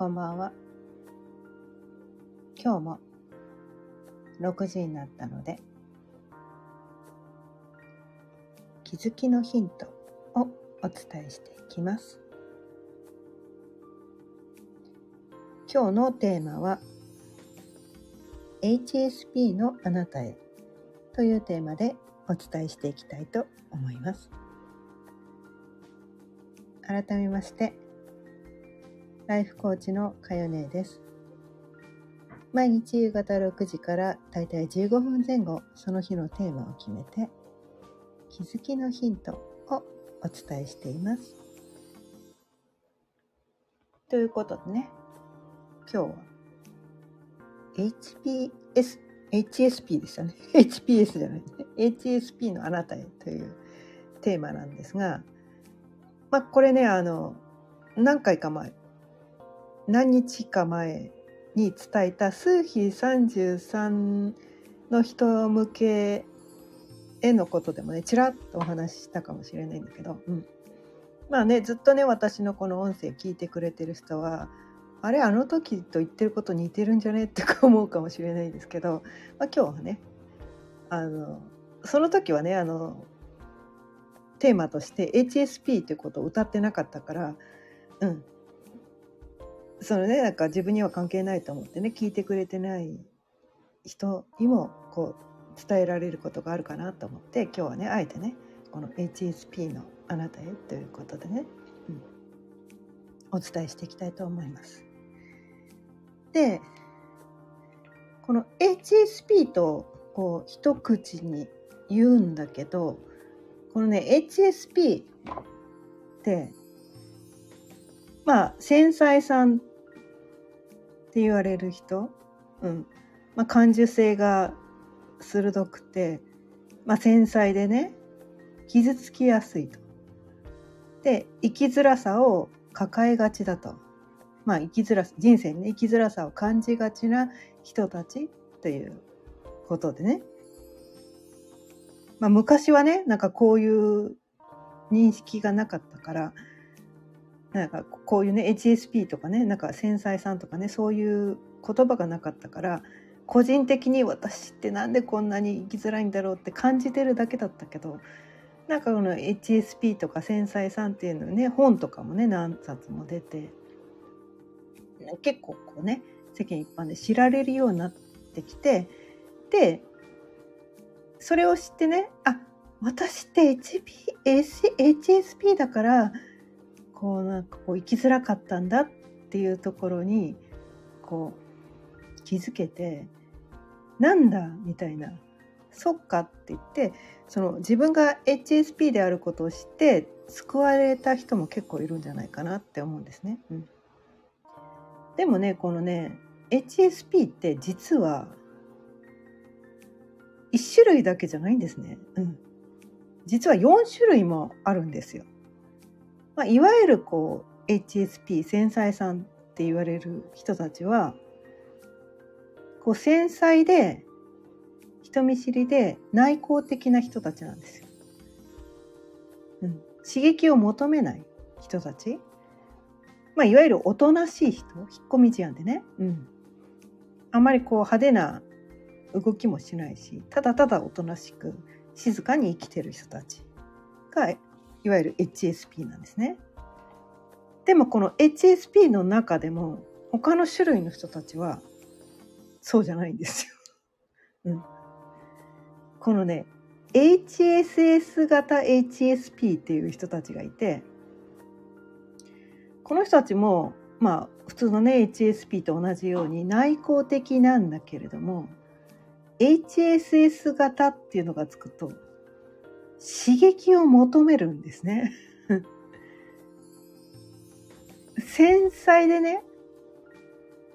こんばんは。今日も6時になったので、気づきのヒントをお伝えしていきます。今日のテーマは HSP のあなたへというテーマでお伝えしていきたいと思います。改めまして、ライフコーチのかよねです。毎日夕方6時からだいたい15分前後、その日のテーマを決めて、気づきのヒントをお伝えしています。ということでね、今日は HPS、HSP でしたね。HPS じゃないね。HSP のあなたへというテーマなんですが、まあこれね、あの、何回か前、何日か前に伝えた数比33の人向けへのことでもね、ちらっとお話ししたかもしれないんだけど、うん。まあね、ずっとね、私のこの音声聞いてくれてる人は、あれ、あの時と言ってること似てるんじゃねって思うかもしれないんですけど、まあ今日はね、あの、その時はね、あの、テーマとして HSP ということを歌ってなかったから、うん。そのね、なんか自分には関係ないと思ってね、聞いてくれてない人にもこう伝えられることがあるかなと思って、今日はね、あえてね、この HSP のあなたへということでね、うん、お伝えしていきたいと思います。で、この HSP とこう一口に言うんだけど、このね、HSP って、まあ、繊細さんって言われる人、うん。まあ、感受性が鋭くて、まあ、繊細でね、傷つきやすいと。で、生きづらさを抱えがちだと。まあ、生きづら、人生に、生きづらさを感じがちな人たちということでね。まあ、昔はね、なんかこういう認識がなかったから、なんかこういうね HSP とかねなんか繊細さんとかねそういう言葉がなかったから個人的に私ってなんでこんなに生きづらいんだろうって感じてるだけだったけどなんかこの HSP とか繊細さんっていうのね本とかもね何冊も出て結構こうね世間一般で知られるようになってきてでそれを知ってねあ私って HP HSP だからこうなんかこう生きづらかったんだっていうところにこう気づけてなんだみたいなそっかって言ってその自分が HSP であることを知って救われた人も結構いるんじゃないかなって思うんですね。うん、でもねこのね HSP って実は1種類だけじゃないんですね。うん、実は4種類もあるんですよ。まあ、いわゆるこう HSP 繊細さんって言われる人たちはこう繊細で人見知りで内向的な人たちなんですよ。うん、刺激を求めない人たち、まあ、いわゆるおとなしい人。引っ込み思案でね、うん、あまりこう派手な動きもしないしただただおとなしく静かに生きてる人たちがいわゆる HSP なんですね。でもこの HSP の中でも他の種類の人たちはそうじゃないんですよ。うん、このね HSS 型 HSP っていう人たちがいてこの人たちもまあ普通のね HSP と同じように内向的なんだけれども HSS 型っていうのがつくと刺激を求めるんですね。繊細でね、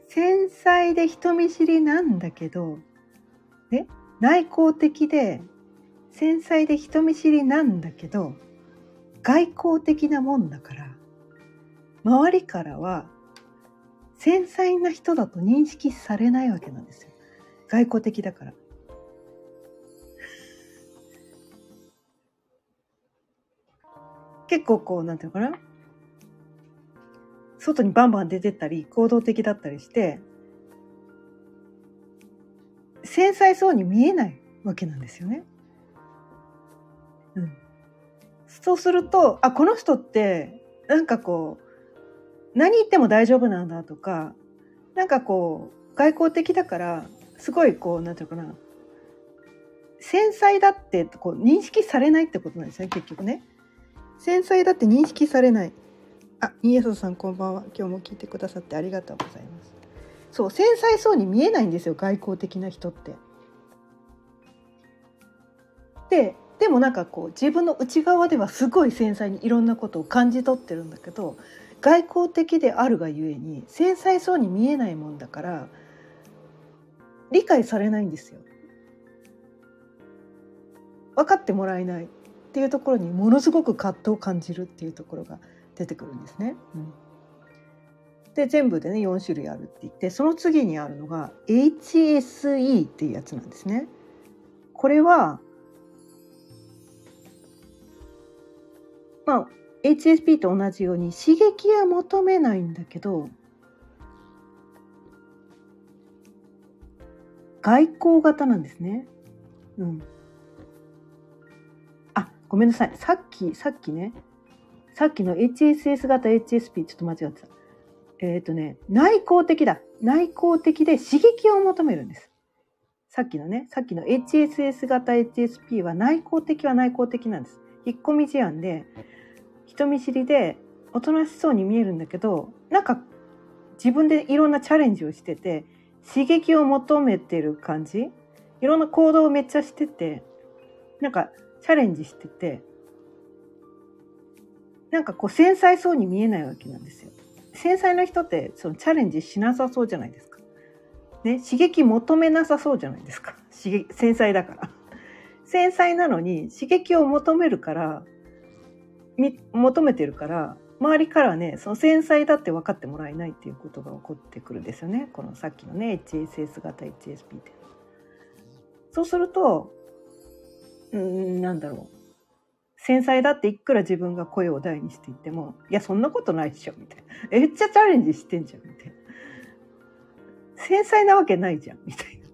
繊細で人見知りなんだけど、ね、内向的で繊細で人見知りなんだけど、外交的なもんだから、周りからは繊細な人だと認識されないわけなんですよ。外交的だから。結構こう、なんていうのかな？外にバンバン出てったり、行動的だったりして、繊細そうに見えないわけなんですよね。うん。そうすると、あ、この人って、なんかこう、何言っても大丈夫なんだとか、なんかこう、外交的だから、すごいこう、なんていうかな、繊細だってこう認識されないってことなんですね、結局ね。繊細だって認識されない。あ、イエソさんこんばんは。今日も聞いてくださってありがとうございます。そう、繊細そうに見えないんですよ、外交的な人って。で、でもなんかこう自分の内側ではすごい繊細にいろんなことを感じ取ってるんだけど外交的であるがゆえに繊細そうに見えないもんだから理解されないんですよ。分かってもらえないっていうところにものすごく葛藤を感じるっていうところが出てくるんですね。うん、で全部でね4種類あるって言ってその次にあるのが HSE っていうやつなんですね。これはまあ HSP と同じように刺激は求めないんだけど外交型なんですね。うん。ごめんなさい。さっき、さっきね、さっきの HSS 型 HSP、ちょっと間違ってた。えっ、ー、とね、内向的だ。内向的で刺激を求めるんです。さっきのね、さっきの HSS 型 HSP は内向的は内向的なんです。引っ込み思案で、人見知りで、おとなしそうに見えるんだけど、なんか自分でいろんなチャレンジをしてて、刺激を求めてる感じ？いろんな行動をめっちゃしててなんかチャレンジしててなんかこう繊細そうに見えないわけなんですよ。繊細な人ってそのチャレンジしなさそうじゃないですか。ね、刺激求めなさそうじゃないですか。刺激繊細だから。繊細なのに刺激を求めるから求めてるから周りからねその繊細だって分かってもらえないっていうことが起こってくるんですよねこのさっきのね HSS 型 HSP ってそうするとうんなんだろう。繊細だっていくら自分が声を大にしていってもいやそんなことないでしょみたいな。めっちゃチャレンジしてんじゃんみたいな。繊細なわけないじゃんみたいな。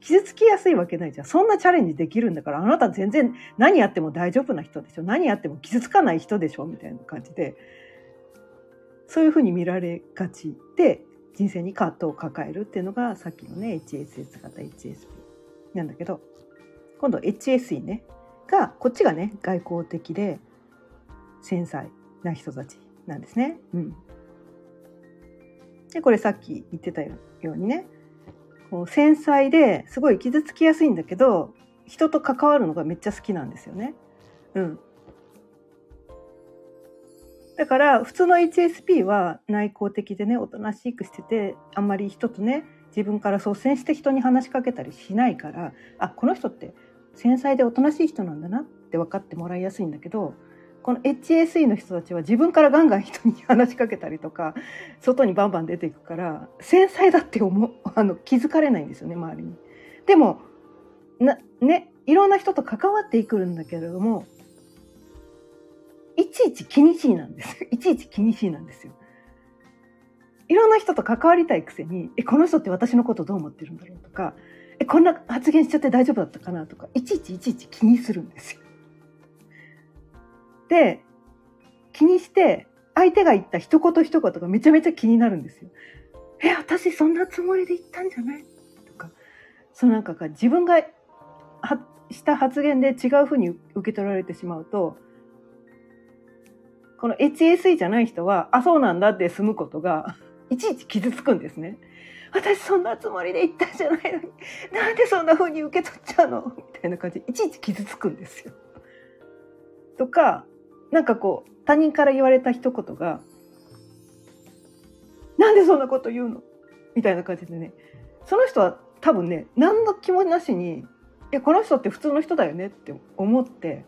傷つきやすいわけないじゃん。そんなチャレンジできるんだから、あなた全然何やっても大丈夫な人でしょ。何やっても傷つかない人でしょみたいな感じで、そういうふうに見られがちで、人生に葛藤を抱えるっていうのが、さっきのね、HSS 型 HSP なんだけど、今度 HSE ね、が、こっちがね、外交的で繊細な人たちなんですね。うん。で、これさっき言ってたようにね、こう繊細ですごい傷つきやすいんだけど人と関わるのがめっちゃ好きなんですよね。うん、だから普通の HSP は内向的でねおとなしくしててあんまり人とね自分から率先して人に話しかけたりしないからあこの人って繊細でおとなしい人なんだなって分かってもらいやすいんだけどこの HSE の人たちは自分からガンガン人に話しかけたりとか外にバンバン出ていくから繊細だって思 あの気づかれないんですよね周りに。でもなねいろんな人と関わっていくんだけれどもいちいち気にしいなんです いちいち気にしいなんですよ。いろんな人と関わりたいくせにえこの人って私のことどう思ってるんだろうとかえこんな発言しちゃって大丈夫だったかなとかいちいちいちいち気にするんですよ。で気にして相手が言った一言一言がめちゃめちゃ気になるんですよ。え私そんなつもりで言ったんじゃないとかそのなんか自分がした発言で違うふうに受け取られてしまうとこの HSE じゃない人はあそうなんだって済むことがいちいち傷つくんですね。私そんなつもりで言ったんじゃないのになんでそんな風に受け取っちゃうの？みたいな感じでいちいち傷つくんですよ。とかなんかこう他人から言われた一言が「なんでそんなこと言うの?」みたいな感じでねその人は多分ね何の気もなしに「えこの人って普通の人だよね」って思って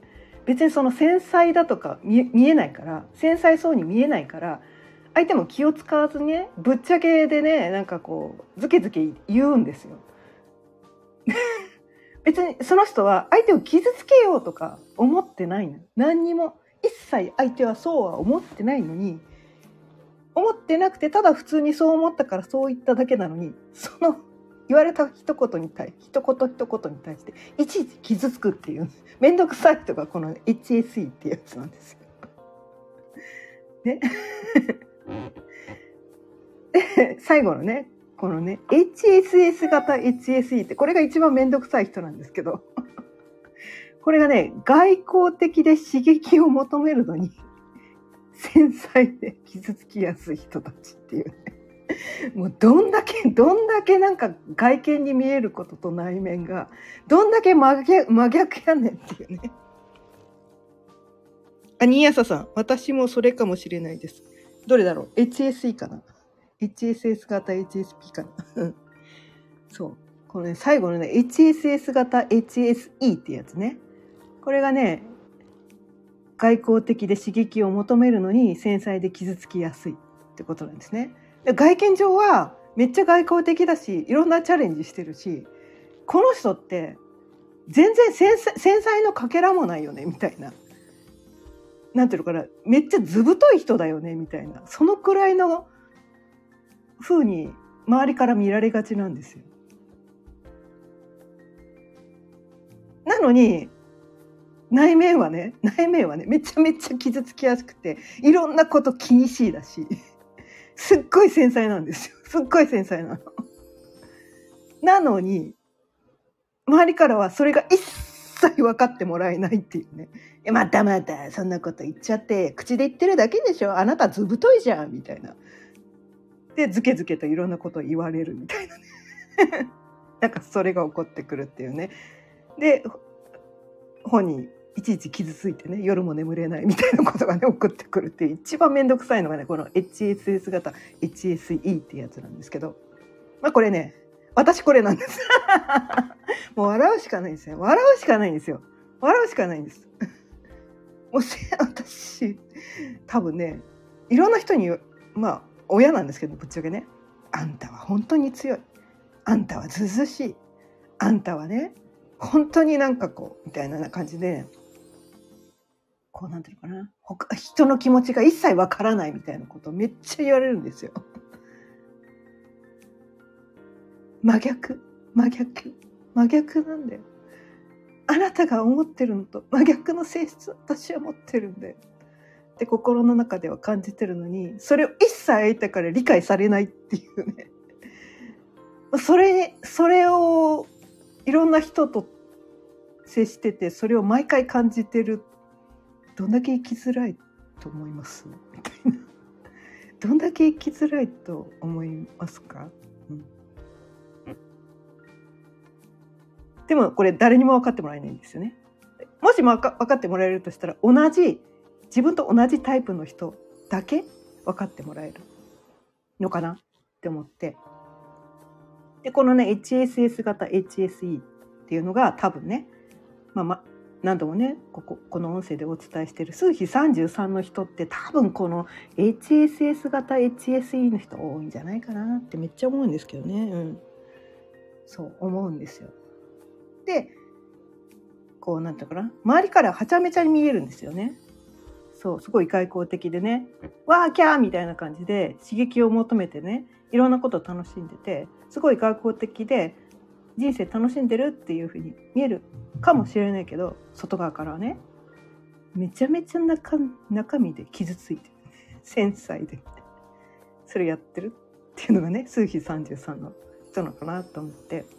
別にその繊細だとか見えないから繊細そうに見えないから相手も気を使わずにねぶっちゃけでねなんかこうズケズケ言うんですよ。別にその人は相手を傷つけようとか思ってないの何にも一切相手はそうは思ってないのに思ってなくてただ普通にそう思ったからそう言っただけなのにその言われた一言に対一言一言に対していちいち傷つくっていう面倒くさい人がこの HSE ってやつなんですよ。ね。で 最後のねこのね HSS 型 HSE ってこれが一番面倒くさい人なんですけど これがね外交的で刺激を求めるのに 繊細で傷つきやすい人たちっていうね。もうどんだけ、どんだけなんか外見に見えることと内面が、どんだけ真逆真逆やねんっていうね。あ、新朝さん、私もそれかもしれないです。どれだろう ?HSE かな ?HSS 型 HSP かな？そう。このね、最後のね、HSS 型 HSE ってやつね。これがね、外交的で刺激を求めるのに繊細で傷つきやすいってことなんですね。で外見上はめっちゃ外交的だしいろんなチャレンジしてるしこの人って全然繊細のかけらもないよねみたいな。なんていうのかなめっちゃ図太い人だよねみたいなそのくらいの風に周りから見られがちなんですよ。なのに内面はね内面はねめちゃめちゃ傷つきやすくていろんなこと気にしいだしすっごい繊細なんですよすっごい繊細なの。なのに周りからはそれが一切分かってもらえないっていうね「またまたそんなこと言っちゃって口で言ってるだけでしょあなた図太いじゃん」みたいな。でずけずけといろんなこと言われるみたいなね なんかそれが起こってくるっていうね。で本人いちいち傷ついてね夜も眠れないみたいなことがね起こってくるっていう一番面倒くさいのがねこの HSS 型 HSE ってやつなんですけどまあこれね私これなんです。もう笑うしかないですよ。笑うしかないんですよ。笑うしかないんです。もう私多分ねいろんな人にまあ親なんですけどぶっちゃけね。あんたは本当に強い。あんたはずずしい。あんたはね本当になんかこうみたいな感じでこうなんていうのかな。他人の気持ちが一切わからないみたいなことをめっちゃ言われるんですよ。真逆真逆真逆なんだよ。あなたが思ってるのと真逆の性質私は持ってるんだよ。って心の中では感じてるのにそれを一切相手から理解されないっていうね。それそれをいろんな人と接しててそれを毎回感じてるどんだけ生きづらいと思います？みたいなどんだけ生きづらいと思いますか、でもこれ誰にも分かってもらえないんですよね。もしも分かってもらえるとしたら同じ自分と同じタイプの人だけ分かってもらえるのかなって思ってでこのね HSS 型 HSE っていうのが多分ね、まあ、ま何度もねこここの音声でお伝えしてる数比33の人って多分この HSS 型 HSE の人多いんじゃないかなってめっちゃ思うんですけどね、うん、そう思うんですよ。でこうなんていうかな周りからはちゃめちゃに見えるんですよね。そうすごい外交的でね「わーキャー!」みたいな感じで刺激を求めてねいろんなことを楽しんでてすごい外交的で人生楽しんでるっていうふうに見えるかもしれないけど外側からはねめちゃめちゃ中中身で傷ついて繊細でそれやってるっていうのがね数比33の人なのかなと思って。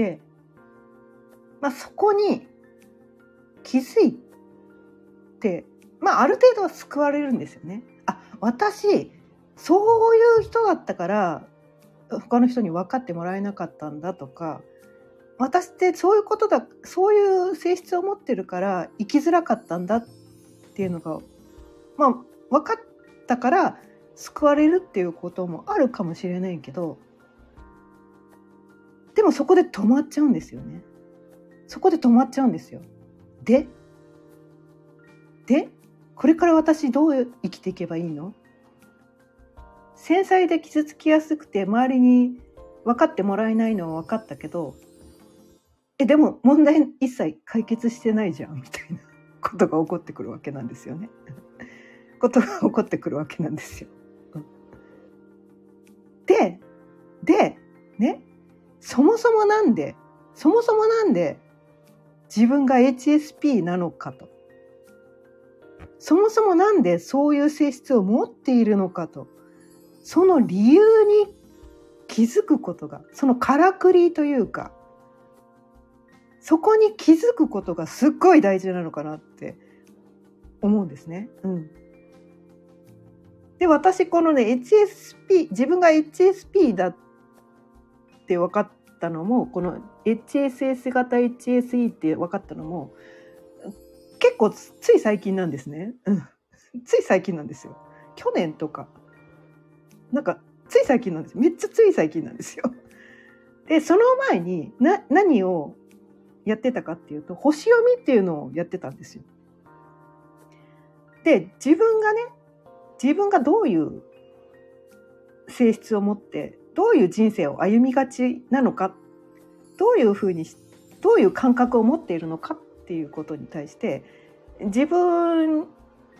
で、まあ、そこに気づいて、まあ、ある程度は救われるんですよね。あ私そういう人だったから他の人に分かってもらえなかったんだとか私ってそういうことだそういう性質を持ってるから生きづらかったんだっていうのがまあ分かったから救われるっていうこともあるかもしれないけどでもそこで止まっちゃうんですよね。そこで止まっちゃうんですよ。で？で？これから私どう生きていけばいいの？繊細で傷つきやすくて周りに分かってもらえないのは分かったけどえでも問題一切解決してないじゃんみたいなことが起こってくるわけなんですよね。ことが起こってくるわけなんですよ。で、で、ね、そもそもなんで、そもそもなんで自分が HSP なのかと。そもそもなんでそういう性質を持っているのかと。その理由に気づくことが、そのからくりというか、そこに気づくことがすっごい大事なのかなって思うんですね。うん。で、私このね、HSP、自分が HSP だって分かったのも、この HSS 型 HSE って分かったのも、結構つい最近なんですね。うん。つい最近なんですよ。去年とか。なんか、つい最近なんですめっちゃつい最近なんですよ。で、その前に、な、何をやってたかっていうと、星読みっていうのをやってたんですよ。で、自分がね、自分がどういう性質を持ってどういう人生を歩みがちなのかどういうふうにどういう感覚を持っているのかっていうことに対して自分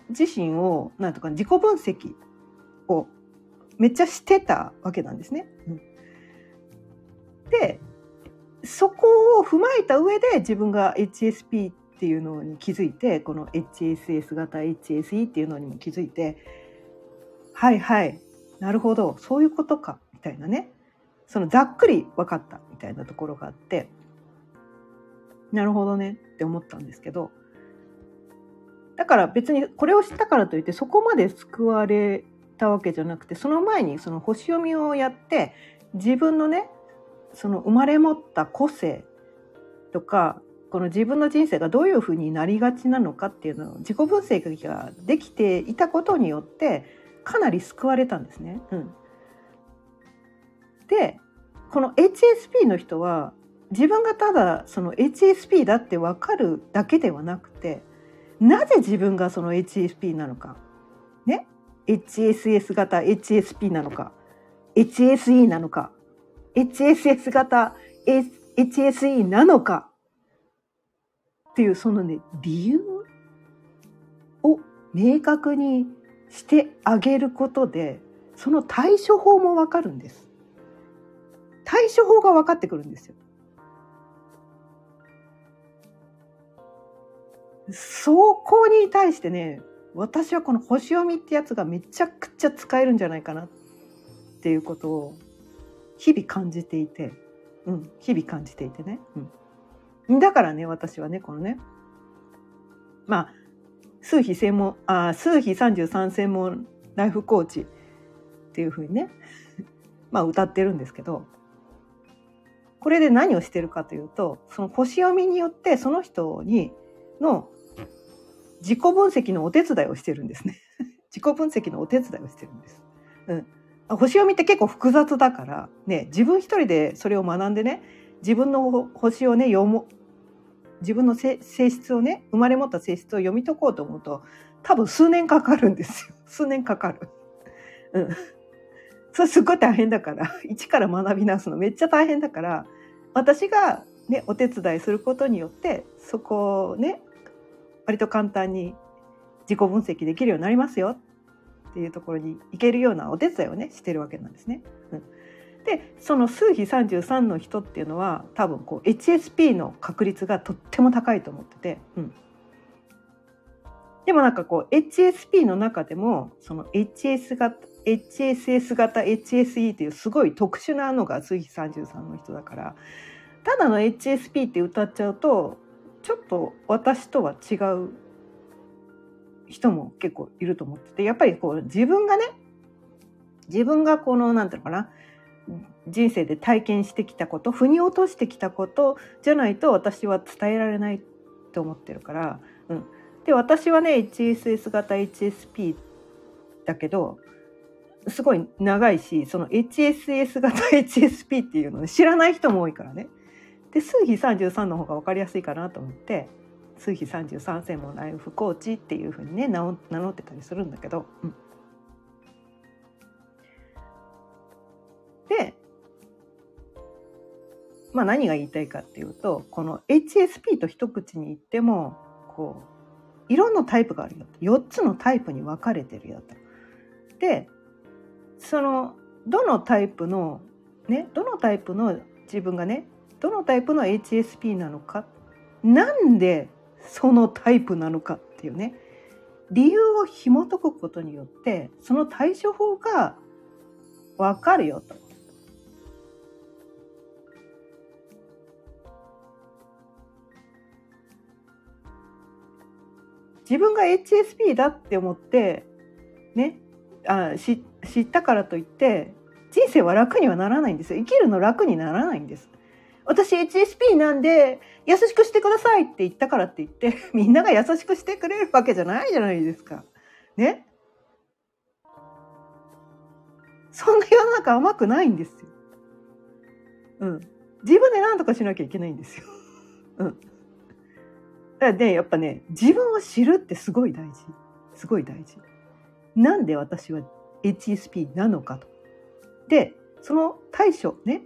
自身をなんとか自己分析をめっちゃしてたわけなんですね。うん、でそこを踏まえた上で自分が HSP っていうのに気づいてこの HSS 型 HSE っていうのにも気づいてはいはいなるほどそういうことかみたいなね。そのざっくり分かったみたいなところがあって。なるほどね。って思ったんですけど。だから別にこれを知ったからといってそこまで救われたわけじゃなくてその前にその星読みをやって自分のねその生まれ持った個性とかこの自分の人生がどういうふうになりがちなのかっていうのを自己分析ができていたことによってかなり救われたんですね。うん、でこの HSP の人は自分がただその HSP だって分かるだけではなくてなぜ自分がその HSP なのかね HSS 型 HSP なのか HSE なのか HSS 型 HSE なのかっていうそのね理由を明確にしてあげることでその対処法もわかるんです。対処法が分かってくるんですよ。そこに対してね私はこの星読みってやつがめちゃくちゃ使えるんじゃないかなっていうことを日々感じていて、うん、日々感じていてね。うん、だからね私はねこのねまあ数比専門あ数比33専門ライフコーチっていうふうにね まあ歌ってるんですけどこれで何をしてるかというとその星読みによってその人にの自己分析のお手伝いをしてるんですね 自己分析のお手伝いをしてるんです。うん、星読みって結構複雑だからね自分一人でそれを学んでね自分の星をね読も自分の性質をね生まれ持った性質を読み解こうと思うと多分数年かかるんですよ数年かかる。うんそれすっごい大変だから。一から学び直すの。めっちゃ大変だから。私がねお手伝いすることによってそこをね割と簡単に自己分析できるようになりますよ。っていうところに行けるようなお手伝いをねしてるわけなんですね。うん、でその数比33の人っていうのは多分こう HSP の確率がとっても高いと思ってて、うん、でもなんかこう HSP の中でもその HS 型 HSS 型 HSE っていうすごい特殊なのが数比33の人だからただの HSP って歌っちゃうとちょっと私とは違う人も結構いると思っててやっぱりこう自分がね自分がこの何て言うのかな人生で体験してきたこと腑に落としてきたことじゃないと私は伝えられないと思ってるから、うん、で私はね HSS 型 HSP だけどすごい長いしその HSS 型 HSP っていうの知らない人も多いからねで数比33の方が分かりやすいかなと思って数比33専門ライフコーチっていうふうにね名乗ってたりするんだけど、うん、でまあ何が言いたいかっていうとこの HSP と一口に言ってもこう色のタイプがあるよ4つのタイプに分かれてるよと。でそのどのタイプのねどのタイプの自分がねどのタイプの HSP なのかなんでそのタイプなのかっていうね理由を紐解くことによってその対処法が分かるよと。自分が HSP だって思ってねあ知っ知ったからといって人生は楽にはならないんですよ。生きるの楽にならないんです。私 HSP なんで優しくしてくださいって言ったからって言って みんなが優しくしてくれるわけじゃないじゃないですか。ね？そんな世の中甘くないんですよ。うん。自分で何とかしなきゃいけないんですよ。うん。でやっぱね自分を知るってすごい大事。すごい大事。なんで私は HSP なのかと。でその対処ね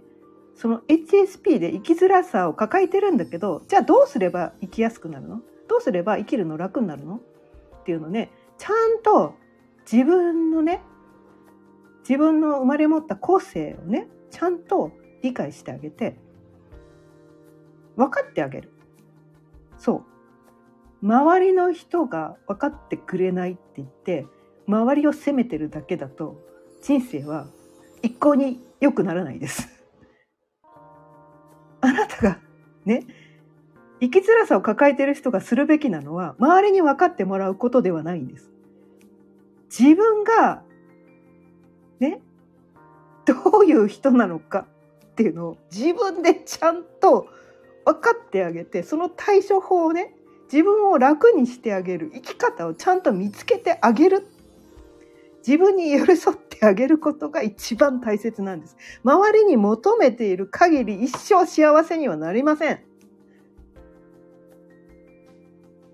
その HSP で生きづらさを抱えてるんだけどじゃあどうすれば生きやすくなるの？どうすれば生きるの楽になるの？っていうのねちゃんと自分のね自分の生まれ持った個性をねちゃんと理解してあげて分かってあげる。そう。周りの人が分かってくれないって言って周りを責めてるだけだと人生は一向に良くならないです。あなたがね生きづらさを抱えている人がするべきなのは周りに分かってもらうことではないんです。自分がねどういう人なのかっていうのを自分でちゃんと分かってあげてその対処法をね自分を楽にしてあげる生き方をちゃんと見つけてあげる自分に寄り添ってあげることが一番大切なんです。周りに求めている限り一生幸せにはなりません。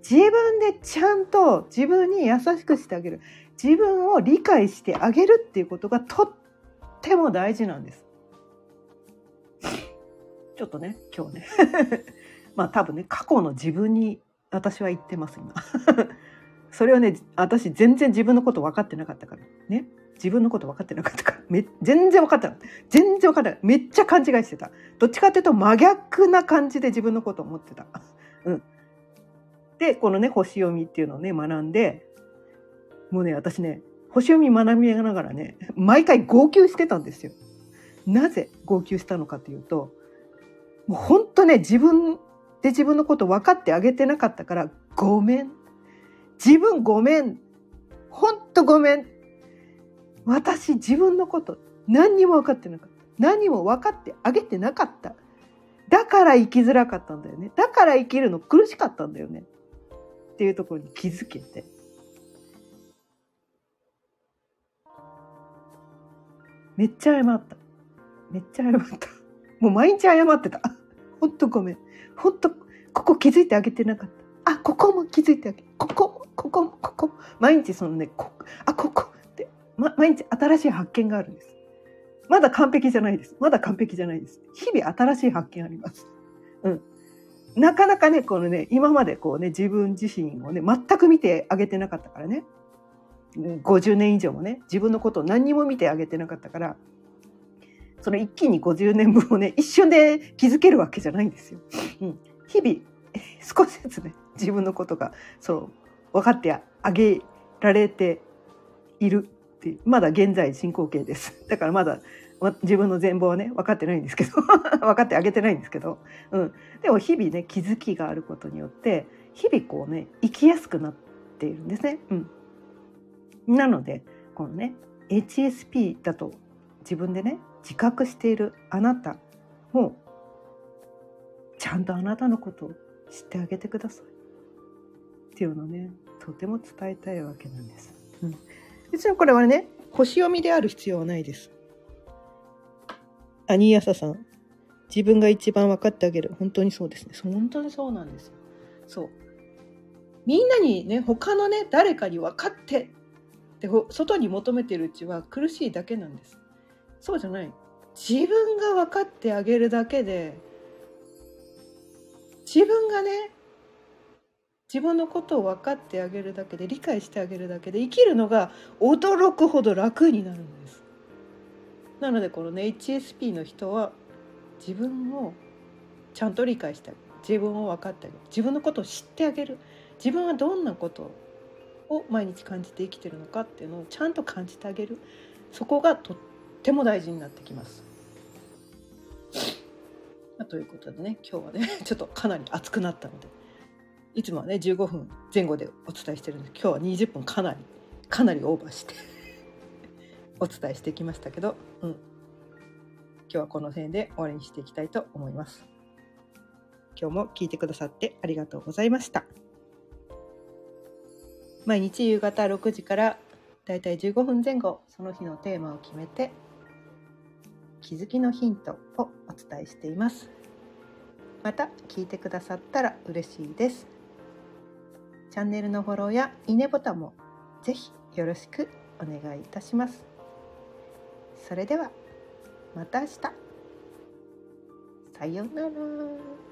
自分でちゃんと自分に優しくしてあげる。自分を理解してあげるっていうことがとっても大事なんです。ちょっとね、今日ね。まあ多分ね、過去の自分に私は言ってます、今。それはね私全然自分のこと分かってなかったから。ね。自分のこと分かってなかったから。め全然分かってなかった。全然分かってない。めっちゃ勘違いしてた。どっちかっていうと真逆な感じで自分のこと思ってた。うん、でこのね星読みっていうのをね学んでもうね私ね星読み学びながらね毎回号泣してたんですよ。なぜ号泣したのかというともう本当ね自分で自分のこと分かってあげてなかったからごめん。自分ごめん。ほんとごめん。私自分のこと何にも分かってなかった。何も分かってあげてなかった。だから生きづらかったんだよね。だから生きるの苦しかったんだよね。っていうところに気づけて。めっちゃ謝った。めっちゃ謝った。もう毎日謝ってた。ほんとごめん。ほんと、ここ気づいてあげてなかった。あ、ここも気づいてあげ、ここここここ。毎日そのねこあここ。って、ま、毎日新しい発見があるんです。まだ完璧じゃないです。まだ完璧じゃないです。日々新しい発見あります。うん。なかなかねこのね今までこうね自分自身をね全く見てあげてなかったからね。50年以上もね自分のことを何にも見てあげてなかったからその一気に50年分をね一瞬で気づけるわけじゃないんですよ。うん、日々少しずつね自分のことがそう分かってあげられているっていうまだ現在進行形です だからまだ自分の全貌はね分かってないんですけど 分かってあげてないんですけど、うん、でも日々ね気づきがあることによって日々こうね生きやすくなっているんですね。うん、なのでこのね HSP だと自分でね自覚しているあなたもちゃんとあなたのことを知ってあげてください。っていうのねとても伝えたいわけなんです。うん、別にこれはね星読みである必要はないです。アニーヤサさん自分が一番分かってあげる本当にそうですね本当にそうなんですよ。そうみんなにね他のね誰かに分かってで外に求めてるうちは苦しいだけなんです。そうじゃない自分が分かってあげるだけで自分がね自分のことを分かってあげるだけで理解してあげるだけで生きるのが驚くほど楽になるんです。なのでこのね HSP の人は自分をちゃんと理解してあげる。自分を分かってあげる。自分のことを知ってあげる。自分はどんなことを毎日感じて生きてるのかっていうのをちゃんと感じてあげる。そこがとっても大事になってきます。ということでね今日はね ちょっとかなり熱くなったので。いつもはね15分前後でお伝えしてるんです今日は20分かなりかなりオーバーして お伝えしてきましたけど、うん、今日はこの辺で終わりにしていきたいと思います。今日も聞いてくださってありがとうございました。毎日夕方6時からだいたい15分前後その日のテーマを決めて気づきのヒントをお伝えしていますまた聞いてくださったら嬉しいですチャンネルのフォローやいいねボタンもぜひよろしくお願いいたします。それではまた明日。さようなら。